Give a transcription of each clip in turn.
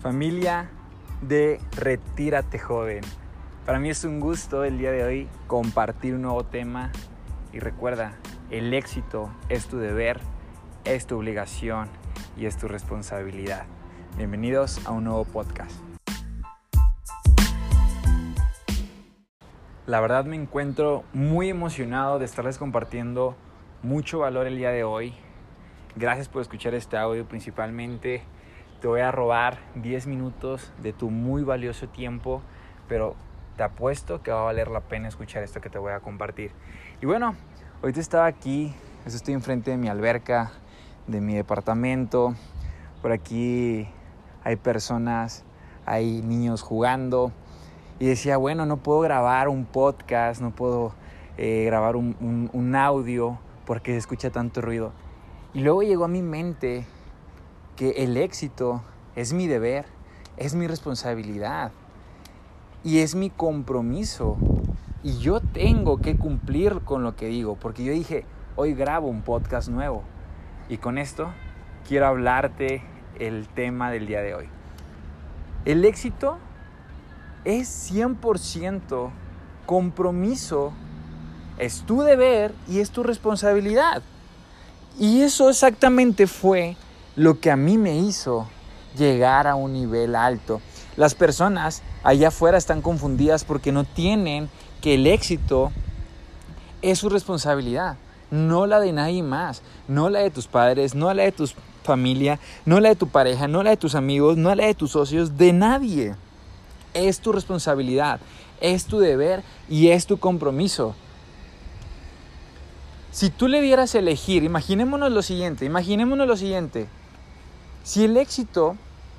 Familia de Retírate Joven. Para mí es un gusto el día de hoy compartir un nuevo tema y recuerda, el éxito es tu deber, es tu obligación y es tu responsabilidad. Bienvenidos a un nuevo podcast. La verdad me encuentro muy emocionado de estarles compartiendo mucho valor el día de hoy. Gracias por escuchar este audio principalmente te voy a robar 10 minutos de tu muy valioso tiempo, pero te apuesto que va a valer la pena escuchar esto que te voy a compartir. Y bueno, te estaba aquí, estoy enfrente de mi alberca, de mi departamento. Por aquí hay personas, hay niños jugando. Y decía, bueno, no puedo grabar un podcast, no puedo eh, grabar un, un audio porque se escucha tanto ruido. Y luego llegó a mi mente que el éxito es mi deber, es mi responsabilidad y es mi compromiso. Y yo tengo que cumplir con lo que digo, porque yo dije, hoy grabo un podcast nuevo. Y con esto quiero hablarte el tema del día de hoy. El éxito es 100% compromiso, es tu deber y es tu responsabilidad. Y eso exactamente fue lo que a mí me hizo llegar a un nivel alto. Las personas allá afuera están confundidas porque no tienen que el éxito es su responsabilidad, no la de nadie más, no la de tus padres, no la de tu familia, no la de tu pareja, no la de tus amigos, no la de tus socios, de nadie. Es tu responsabilidad, es tu deber y es tu compromiso. Si tú le dieras elegir, imaginémonos lo siguiente, imaginémonos lo siguiente. Si el éxito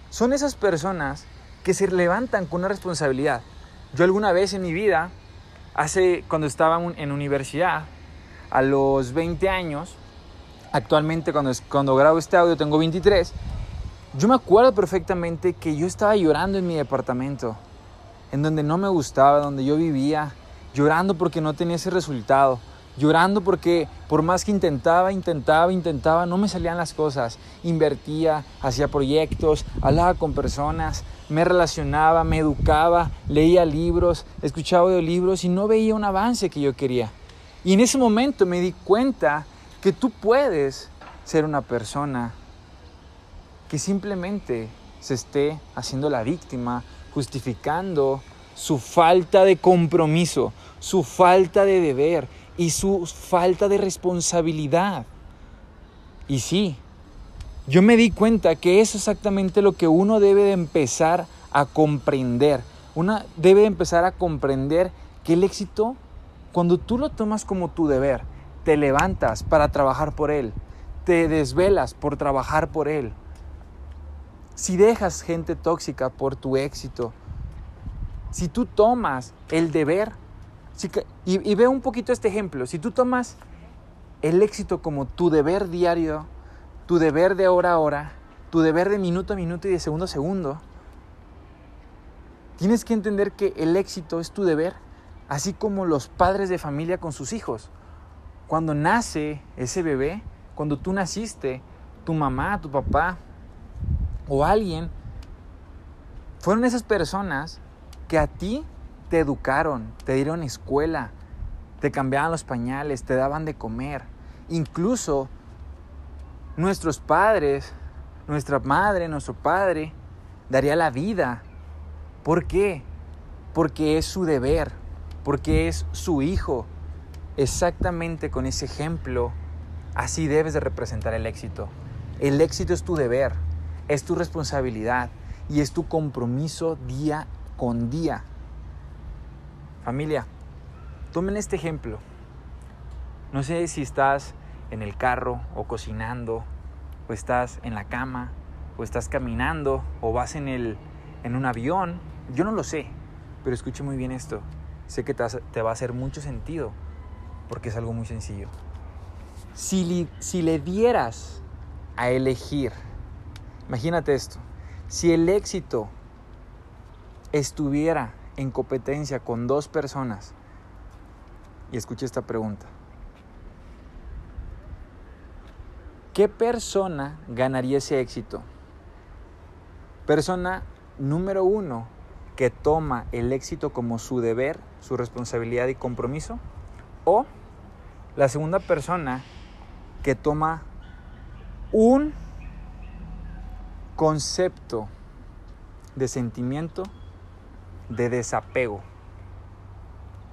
son esas personas que se levantan con una responsabilidad. Yo alguna vez en mi vida, hace cuando estaba en universidad, a los 20 años, actualmente cuando, cuando grabo este audio tengo 23, yo me acuerdo perfectamente que yo estaba llorando en mi departamento, en donde no me gustaba, donde yo vivía, llorando porque no tenía ese resultado llorando porque por más que intentaba, intentaba, intentaba, no me salían las cosas. Invertía, hacía proyectos, hablaba con personas, me relacionaba, me educaba, leía libros, escuchaba audiolibros y no veía un avance que yo quería. Y en ese momento me di cuenta que tú puedes ser una persona que simplemente se esté haciendo la víctima, justificando su falta de compromiso, su falta de deber, y su falta de responsabilidad. Y sí, yo me di cuenta que es exactamente lo que uno debe de empezar a comprender. Una debe empezar a comprender que el éxito, cuando tú lo tomas como tu deber, te levantas para trabajar por él, te desvelas por trabajar por él. Si dejas gente tóxica por tu éxito, si tú tomas el deber y, ve un poquito este ejemplo. Si tú tomas el éxito como tu deber diario, tu deber de hora a hora, tu deber de minuto a minuto y de segundo a segundo, tienes que entender que el éxito es tu deber, así como los padres de familia con sus hijos. Cuando nace ese bebé, cuando tú naciste, tu mamá, tu papá o alguien, fueron esas personas que a ti te educaron, te dieron escuela, te cambiaban los pañales, te daban de comer. Incluso nuestros padres, nuestra madre, nuestro padre, daría la vida. ¿Por qué? Porque es su deber, porque es su hijo. Exactamente con ese ejemplo, así debes de representar el éxito. El éxito es tu deber, es tu responsabilidad y es tu compromiso día con día. Familia, tomen este ejemplo. No sé si estás en el carro o cocinando, o estás en la cama, o estás caminando, o vas en, el, en un avión. Yo no lo sé, pero escuche muy bien esto. Sé que te, va a hacer mucho sentido, porque es algo muy sencillo. Si, si le dieras a elegir, imagínate esto, si el éxito estuviera en competencia con dos personas, y escuche esta pregunta, ¿qué persona ganaría ese éxito? Persona número uno que toma el éxito como su deber, su responsabilidad y compromiso. O la segunda persona que toma un concepto de sentimiento de desapego.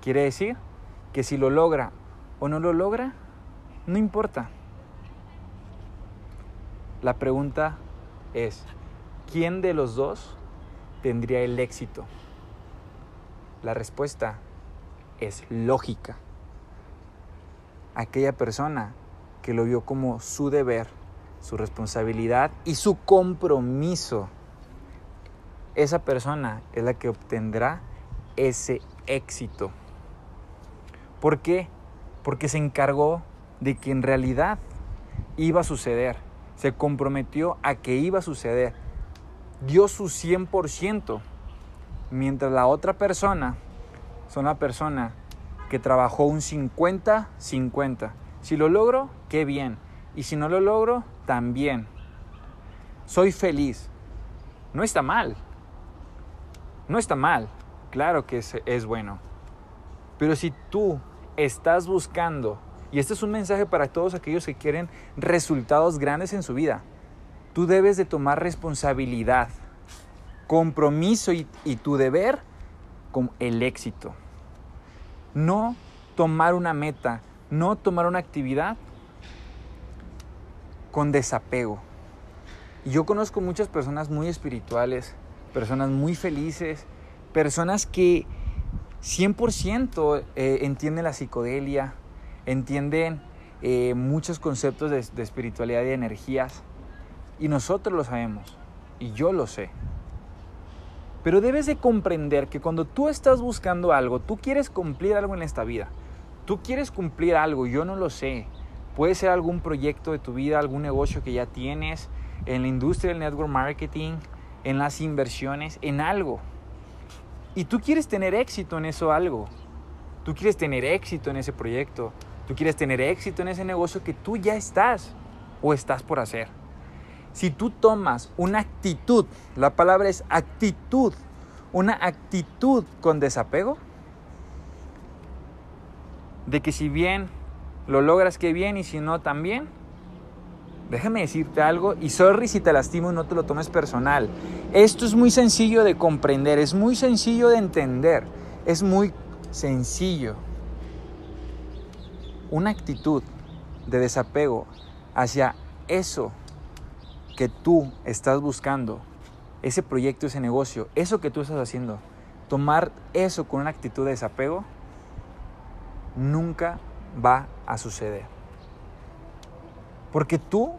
Quiere decir que si lo logra o no lo logra, no importa. La pregunta es, ¿quién de los dos tendría el éxito? La respuesta es lógica. Aquella persona que lo vio como su deber, su responsabilidad y su compromiso. Esa persona es la que obtendrá ese éxito. ¿Por qué? Porque se encargó de que en realidad iba a suceder. Se comprometió a que iba a suceder. Dio su 100%. Mientras la otra persona son la persona que trabajó un 50-50. Si lo logro, qué bien. Y si no lo logro, también. Soy feliz. No está mal. No está mal. Claro que es, bueno. Pero si tú estás buscando, y este es un mensaje para todos aquellos que quieren resultados grandes en su vida, tú debes de tomar responsabilidad, compromiso y, y tu deber con el éxito. No tomar una meta, no tomar una actividad con desapego. Y yo conozco muchas personas muy espirituales, personas muy felices, personas que 100% eh, entienden la psicodelia, entienden eh, muchos conceptos de, de espiritualidad y energías. Y nosotros lo sabemos, y yo lo sé. Pero debes de comprender que cuando tú estás buscando algo, tú quieres cumplir algo en esta vida. Tú quieres cumplir algo, yo no lo sé. Puede ser algún proyecto de tu vida, algún negocio que ya tienes, en la industria del network marketing, en las inversiones, en algo. Y tú quieres tener éxito en eso algo. Tú quieres tener éxito en ese proyecto. Tú quieres tener éxito en ese negocio que tú ya estás o estás por hacer. Si tú tomas una actitud, la palabra es actitud, una actitud con desapego, de que si bien lo logras, que bien, y si no, también, déjame decirte algo, y sorry si te lastimo y no te lo tomes personal. Esto es muy sencillo de comprender, es muy sencillo de entender, es muy sencillo. Una actitud de desapego hacia eso que tú estás buscando, ese proyecto, ese negocio, eso que tú estás haciendo, tomar eso con una actitud de desapego, nunca va a suceder. Porque tú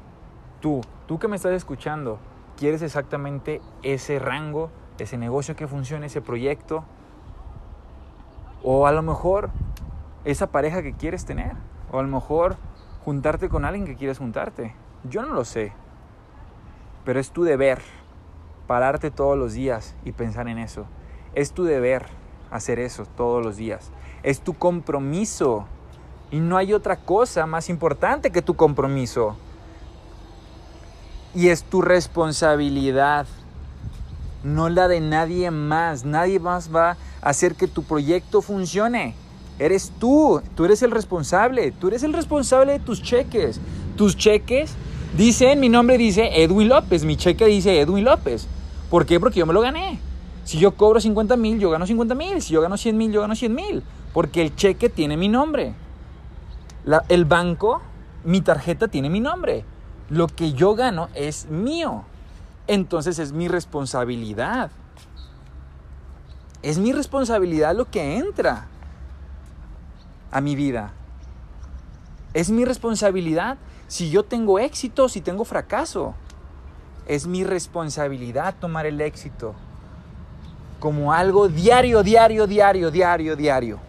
tú, tú que me estás escuchando, quieres exactamente ese rango, ese negocio que funcione, ese proyecto, o a lo mejor esa pareja que quieres tener, o a lo mejor juntarte con alguien que quieres juntarte. Yo no lo sé, pero es tu deber pararte todos los días y pensar en eso. Es tu deber hacer eso todos los días. Es tu compromiso. Y no hay otra cosa más importante que tu compromiso y es tu responsabilidad, no la de nadie más. Nadie más va a hacer que tu proyecto funcione. Eres tú, tú eres el responsable, tú eres el responsable de tus cheques. Tus cheques dicen, mi nombre dice Edwin López, mi cheque dice Edwin López. ¿Por qué? Porque yo me lo gané. Si yo cobro 50 mil, yo gano 50 mil. Si yo gano 100 mil, yo gano 100 mil. Porque el cheque tiene mi nombre. El banco, mi tarjeta tiene mi nombre lo que yo gano es mío. Entonces es mi responsabilidad. Es mi responsabilidad lo que entra a mi vida. Es mi responsabilidad si yo tengo éxito, si tengo fracaso. Es mi responsabilidad tomar el éxito como algo diario, diario, diario, diario, diario.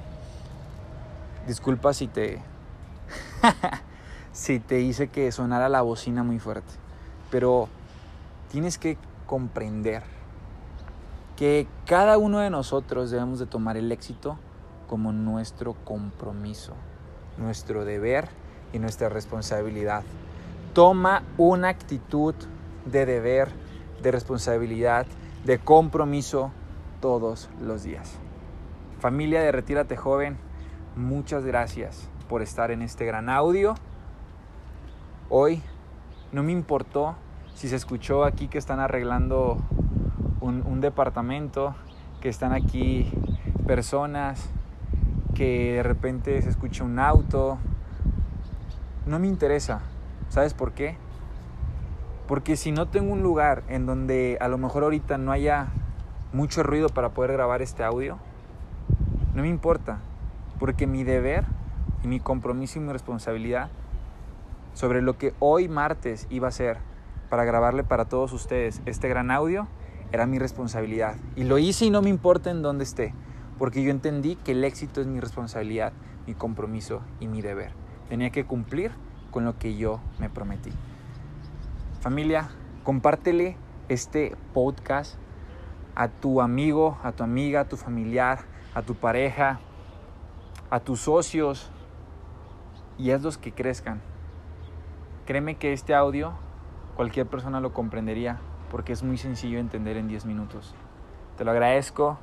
Disculpa si te si te hice que sonara la bocina muy fuerte. Pero tienes que comprender que cada uno de nosotros debemos de tomar el éxito como nuestro compromiso, nuestro deber y nuestra responsabilidad. Toma una actitud de deber de responsabilidad, de compromiso todos los días. Familia de Retírate Joven, muchas gracias por estar en este gran audio. Hoy no me importó si se escuchó aquí que están arreglando un, departamento, que están aquí personas, que de repente se escucha un auto. No me interesa. ¿Sabes por qué? Porque si no tengo un lugar en donde a lo mejor ahorita no haya mucho ruido para poder grabar este audio, no me importa. Porque mi deber y mi compromiso y mi responsabilidad sobre lo que hoy martes iba a ser para grabarle para todos ustedes este gran audio era mi responsabilidad. Y lo hice y no me importa en dónde esté, porque yo entendí que el éxito es mi responsabilidad, mi compromiso y mi deber. Tenía que cumplir con lo que yo me prometí. Familia, compártele este podcast a tu amigo, a tu amiga, a tu familiar, a tu pareja, a tus socios y hazlos que crezcan. Créeme que este audio cualquier persona lo comprendería porque es muy sencillo de entender en 10 minutos. Te lo agradezco.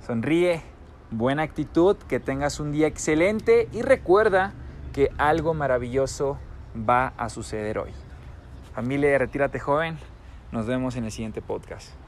Sonríe, buena actitud, que tengas un día excelente y recuerda que algo maravilloso va a suceder hoy. Familia Retírate Joven, nos vemos en el siguiente podcast.